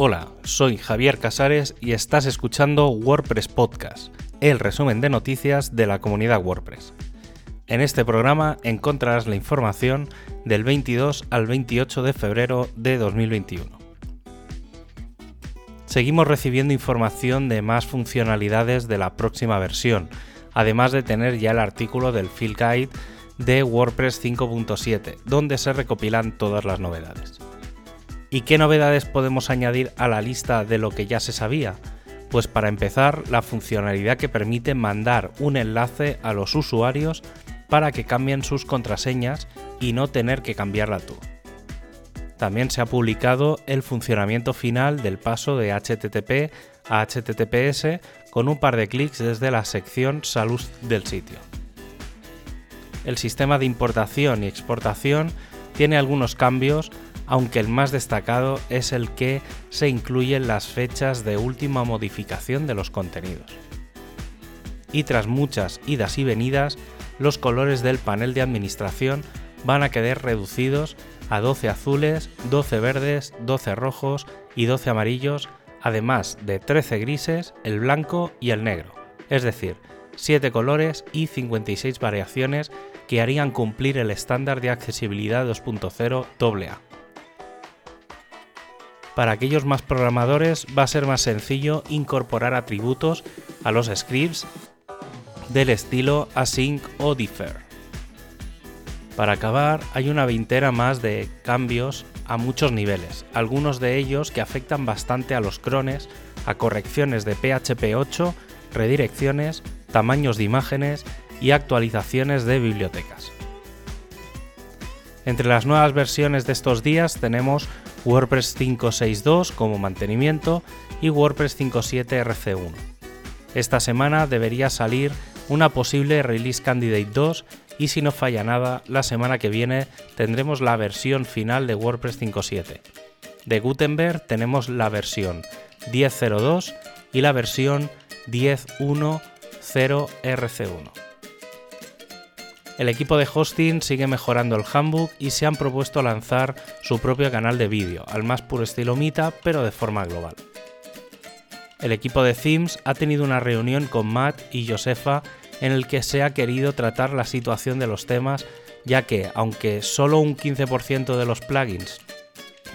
Hola, soy Javier Casares y estás escuchando WordPress Podcast, el resumen de noticias de la comunidad WordPress. En este programa encontrarás la información del 22 al 28 de febrero de 2021. Seguimos recibiendo información de más funcionalidades de la próxima versión, además de tener ya el artículo del Field Guide de WordPress 5.7, donde se recopilan todas las novedades. ¿Y qué novedades podemos añadir a la lista de lo que ya se sabía? Pues para empezar, la funcionalidad que permite mandar un enlace a los usuarios para que cambien sus contraseñas y no tener que cambiarla tú. También se ha publicado el funcionamiento final del paso de HTTP a HTTPS con un par de clics desde la sección Salud del sitio. El sistema de importación y exportación tiene algunos cambios aunque el más destacado es el que se incluyen las fechas de última modificación de los contenidos. Y tras muchas idas y venidas, los colores del panel de administración van a quedar reducidos a 12 azules, 12 verdes, 12 rojos y 12 amarillos, además de 13 grises, el blanco y el negro, es decir, 7 colores y 56 variaciones que harían cumplir el estándar de accesibilidad 2.0 AA. Para aquellos más programadores va a ser más sencillo incorporar atributos a los scripts del estilo async o defer. Para acabar, hay una veintena más de cambios a muchos niveles, algunos de ellos que afectan bastante a los crones, a correcciones de PHP 8, redirecciones, tamaños de imágenes y actualizaciones de bibliotecas. Entre las nuevas versiones de estos días tenemos WordPress 5.6.2 como mantenimiento y WordPress 5.7 RC1. Esta semana debería salir una posible Release Candidate 2 y si no falla nada, la semana que viene tendremos la versión final de WordPress 5.7. De Gutenberg tenemos la versión 10.02 y la versión 10.1.0 RC1. El equipo de hosting sigue mejorando el handbook y se han propuesto lanzar su propio canal de vídeo, al más puro estilo Mita, pero de forma global. El equipo de Themes ha tenido una reunión con Matt y Josefa en el que se ha querido tratar la situación de los temas, ya que aunque solo un 15% de los plugins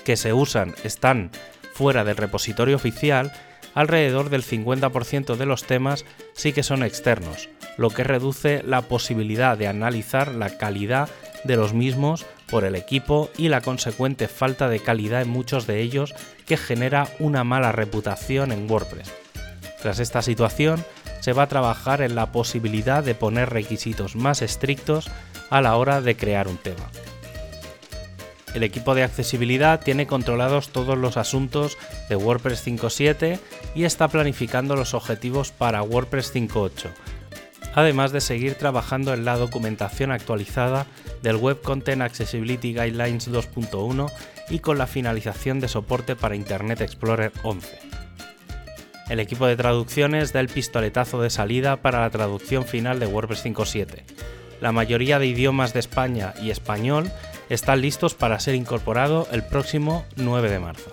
que se usan están fuera del repositorio oficial, alrededor del 50% de los temas sí que son externos, lo que reduce la posibilidad de analizar la calidad de los mismos por el equipo y la consecuente falta de calidad en muchos de ellos que genera una mala reputación en WordPress. Tras esta situación, se va a trabajar en la posibilidad de poner requisitos más estrictos a la hora de crear un tema. El equipo de accesibilidad tiene controlados todos los asuntos de WordPress 5.7 y está planificando los objetivos para WordPress 5.8, además de seguir trabajando en la documentación actualizada del Web Content Accessibility Guidelines 2.1 y con la finalización de soporte para Internet Explorer 11. El equipo de traducciones da el pistoletazo de salida para la traducción final de WordPress 5.7. La mayoría de idiomas de España y español están listos para ser incorporado el próximo 9 de marzo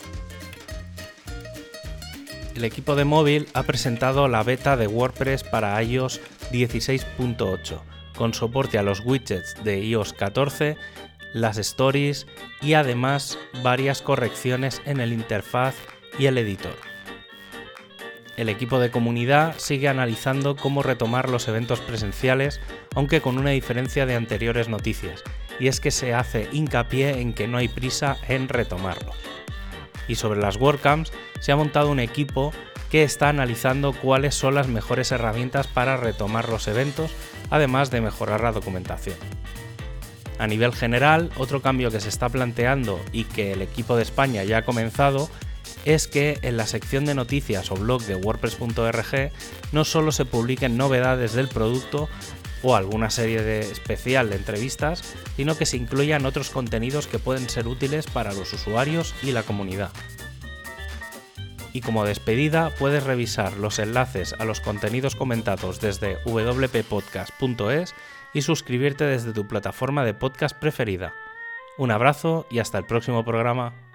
el equipo de móvil ha presentado la beta de WordPress para iOS 16.8, con soporte a los widgets de iOS 14, las stories y además varias correcciones en el interfaz y el editor. El equipo de comunidad sigue analizando cómo retomar los eventos presenciales, aunque con una diferencia de anteriores noticias, y es que se hace hincapié en que no hay prisa en retomarlo y sobre las WordCamps se ha montado un equipo que está analizando cuáles son las mejores herramientas para retomar los eventos, además de mejorar la documentación. A nivel general, otro cambio que se está planteando y que el equipo de España ya ha comenzado es que en la sección de noticias o blog de WordPress.org no solo se publiquen novedades del producto, o alguna serie de especial de entrevistas, sino que se incluyan otros contenidos que pueden ser útiles para los usuarios y la comunidad. Y como despedida, puedes revisar los enlaces a los contenidos comentados desde wppodcast.es y suscribirte desde tu plataforma de podcast preferida. Un abrazo y hasta el próximo programa.